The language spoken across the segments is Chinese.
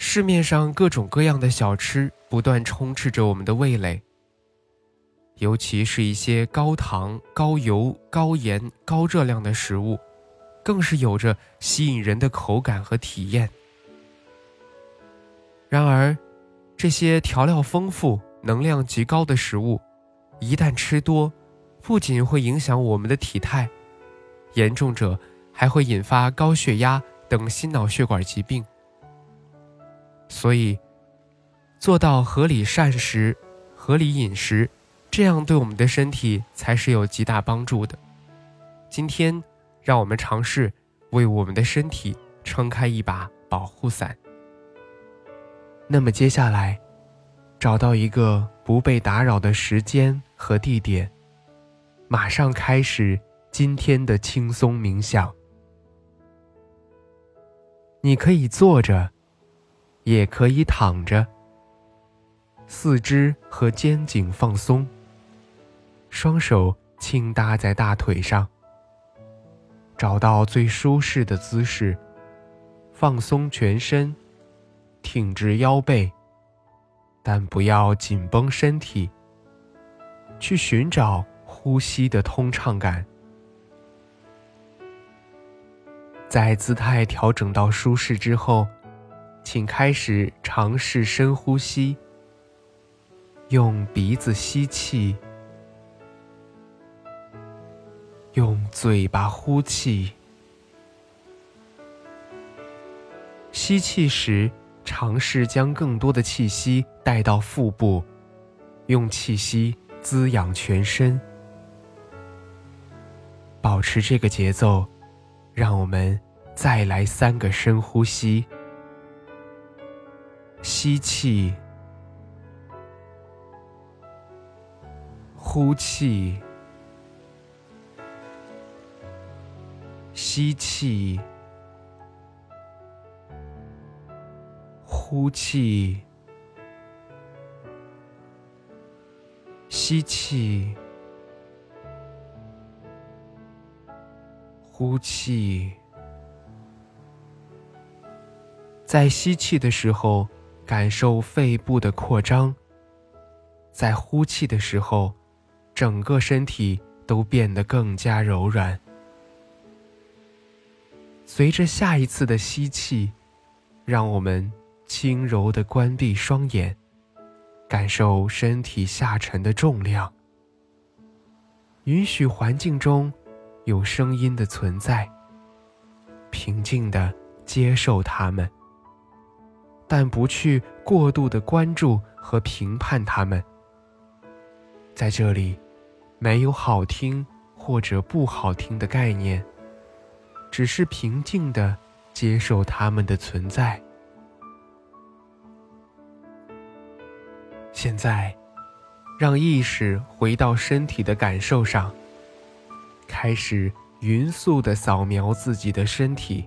市面上各种各样的小吃不断充斥着我们的味蕾，尤其是一些高糖、高油、高盐、高热量的食物，更是有着吸引人的口感和体验。然而，这些调料丰富、能量极高的食物，一旦吃多，不仅会影响我们的体态，严重者还会引发高血压。等心脑血管疾病，所以做到合理膳食、合理饮食，这样对我们的身体才是有极大帮助的。今天，让我们尝试为我们的身体撑开一把保护伞。那么接下来，找到一个不被打扰的时间和地点，马上开始今天的轻松冥想。你可以坐着，也可以躺着。四肢和肩颈放松，双手轻搭在大腿上。找到最舒适的姿势，放松全身，挺直腰背，但不要紧绷身体。去寻找呼吸的通畅感。在姿态调整到舒适之后，请开始尝试深呼吸。用鼻子吸气，用嘴巴呼气。吸气时，尝试将更多的气息带到腹部，用气息滋养全身。保持这个节奏。让我们再来三个深呼吸：吸气，呼气，吸气，呼气，吸气。呼气，在吸气的时候，感受肺部的扩张；在呼气的时候，整个身体都变得更加柔软。随着下一次的吸气，让我们轻柔的关闭双眼，感受身体下沉的重量，允许环境中。有声音的存在，平静的接受它们，但不去过度的关注和评判他们。在这里，没有好听或者不好听的概念，只是平静的接受它们的存在。现在，让意识回到身体的感受上。开始匀速的扫描自己的身体。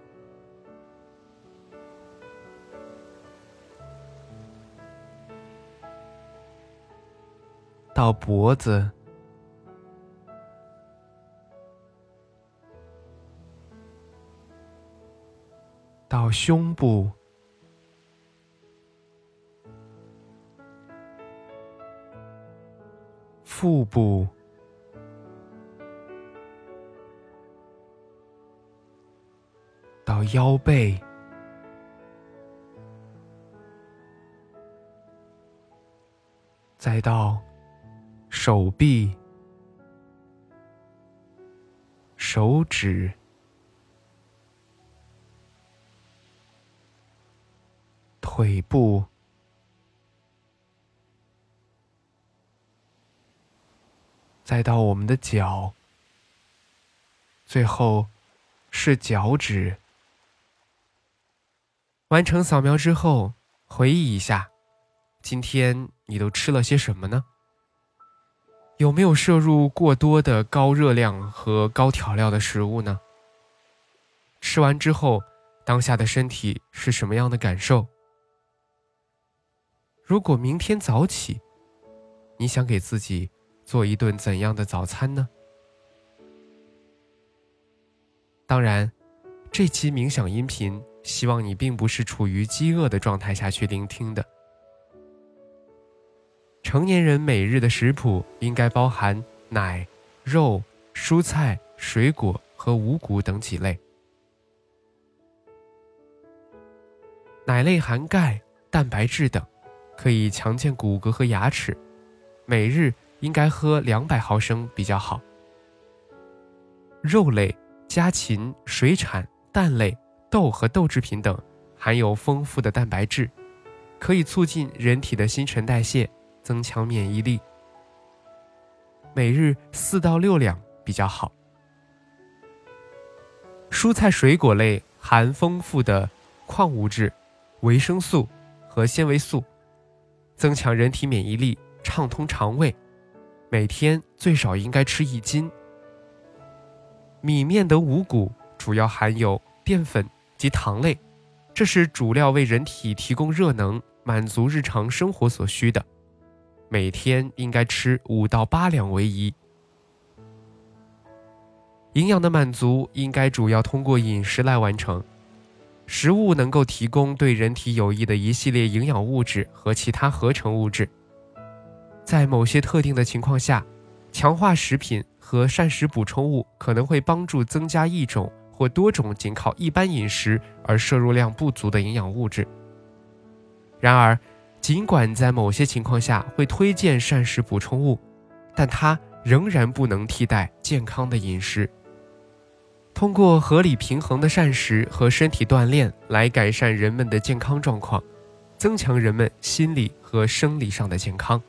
到脖子，到胸部，腹部，到腰背，再到。手臂、手指、腿部，再到我们的脚，最后是脚趾。完成扫描之后，回忆一下，今天你都吃了些什么呢？有没有摄入过多的高热量和高调料的食物呢？吃完之后，当下的身体是什么样的感受？如果明天早起，你想给自己做一顿怎样的早餐呢？当然，这期冥想音频。希望你并不是处于饥饿的状态下去聆听的。成年人每日的食谱应该包含奶、肉、蔬菜、水果和五谷等几类。奶类含钙、蛋白质等，可以强健骨骼和牙齿。每日应该喝两百毫升比较好。肉类、家禽、水产、蛋类。豆和豆制品等含有丰富的蛋白质，可以促进人体的新陈代谢，增强免疫力。每日四到六两比较好。蔬菜水果类含丰富的矿物质、维生素和纤维素，增强人体免疫力，畅通肠胃。每天最少应该吃一斤。米面的五谷主要含有淀粉。及糖类，这是主料为人体提供热能，满足日常生活所需的。每天应该吃五到八两为宜。营养的满足应该主要通过饮食来完成。食物能够提供对人体有益的一系列营养物质和其他合成物质。在某些特定的情况下，强化食品和膳食补充物可能会帮助增加一种。或多种仅靠一般饮食而摄入量不足的营养物质。然而，尽管在某些情况下会推荐膳食补充物，但它仍然不能替代健康的饮食。通过合理平衡的膳食和身体锻炼来改善人们的健康状况，增强人们心理和生理上的健康。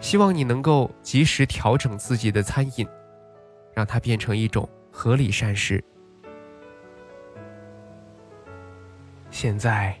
希望你能够及时调整自己的餐饮，让它变成一种。合理膳食。现在，